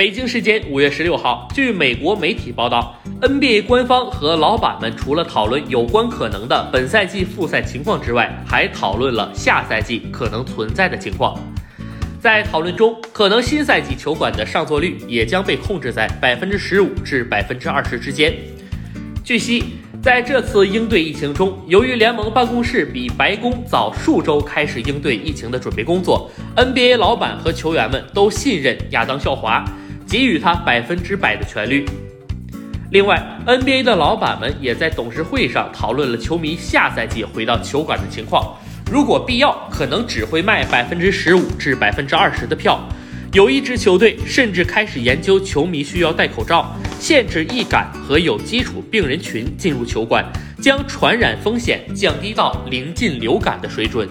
北京时间五月十六号，据美国媒体报道，NBA 官方和老板们除了讨论有关可能的本赛季复赛情况之外，还讨论了下赛季可能存在的情况。在讨论中，可能新赛季球馆的上座率也将被控制在百分之十五至百分之二十之间。据悉，在这次应对疫情中，由于联盟办公室比白宫早数周开始应对疫情的准备工作，NBA 老板和球员们都信任亚当肖华。给予他百分之百的权利。另外，NBA 的老板们也在董事会上讨论了球迷下赛季回到球馆的情况。如果必要，可能只会卖百分之十五至百分之二十的票。有一支球队甚至开始研究球迷需要戴口罩，限制易感和有基础病人群进入球馆，将传染风险降低到临近流感的水准。